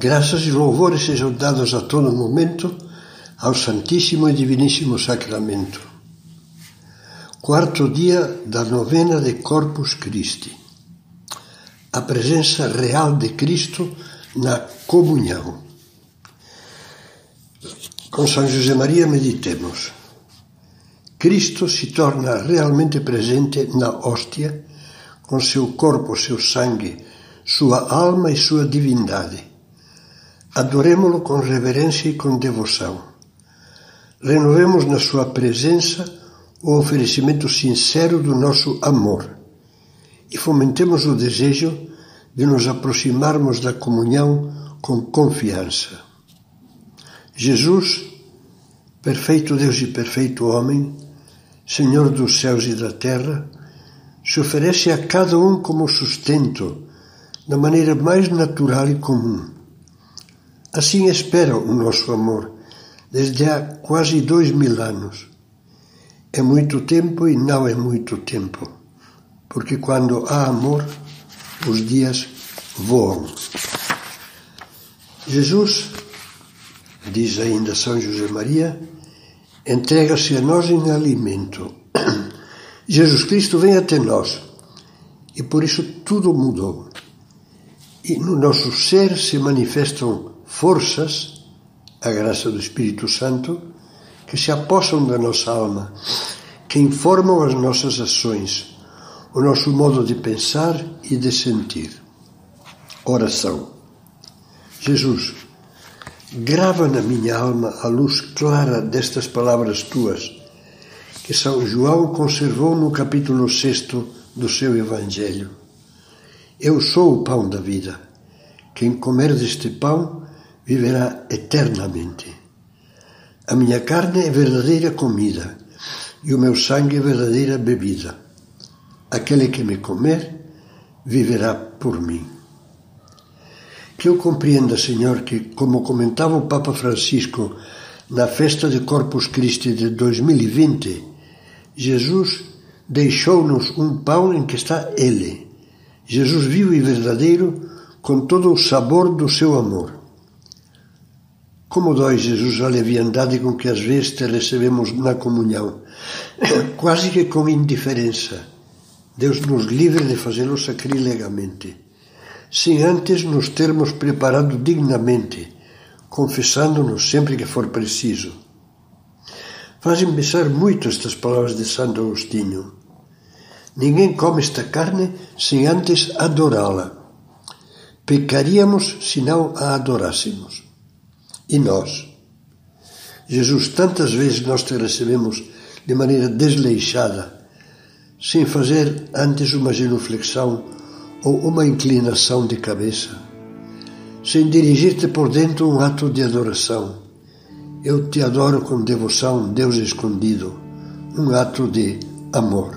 Graças e louvores sejam dados a todo momento ao Santíssimo e Diviníssimo Sacramento. Quarto dia da novena de Corpus Christi. A presença real de Cristo na comunhão. Com São José Maria meditemos. Cristo se torna realmente presente na hóstia, com seu corpo, seu sangue, sua alma e sua divindade Adorémo-lo com reverência e com devoção. Renovemos na sua presença o oferecimento sincero do nosso amor e fomentemos o desejo de nos aproximarmos da comunhão com confiança. Jesus, perfeito Deus e perfeito homem, Senhor dos céus e da terra, se oferece a cada um como sustento, da maneira mais natural e comum Assim espera o nosso amor, desde há quase dois mil anos. É muito tempo e não é muito tempo, porque quando há amor, os dias voam. Jesus, diz ainda São José Maria, entrega-se a nós em alimento. Jesus Cristo vem até nós e por isso tudo mudou. E no nosso ser se manifestam forças, a graça do Espírito Santo, que se apossam da nossa alma, que informam as nossas ações, o nosso modo de pensar e de sentir. Oração. Jesus, grava na minha alma a luz clara destas palavras tuas, que São João conservou no capítulo 6 do seu Evangelho. Eu sou o pão da vida. Quem comer deste pão viverá eternamente. A minha carne é verdadeira comida e o meu sangue é verdadeira bebida. Aquele que me comer viverá por mim. Que eu compreenda, Senhor, que, como comentava o Papa Francisco na festa de Corpus Christi de 2020, Jesus deixou-nos um pão em que está Ele. Jesus vivo e verdadeiro, com todo o sabor do seu amor. Como dói, Jesus, a leviandade com que às vezes te recebemos na comunhão, quase que com indiferença. Deus nos livre de fazê-lo sacrilegamente, sem antes nos termos preparado dignamente, confessando-nos sempre que for preciso. Fazem pensar muito estas palavras de Santo Agostinho. Ninguém come esta carne sem antes adorá-la. Pecaríamos se não a adorássemos. E nós? Jesus, tantas vezes nós te recebemos de maneira desleixada, sem fazer antes uma genuflexão ou uma inclinação de cabeça, sem dirigir-te por dentro um ato de adoração. Eu te adoro com devoção, Deus escondido, um ato de amor.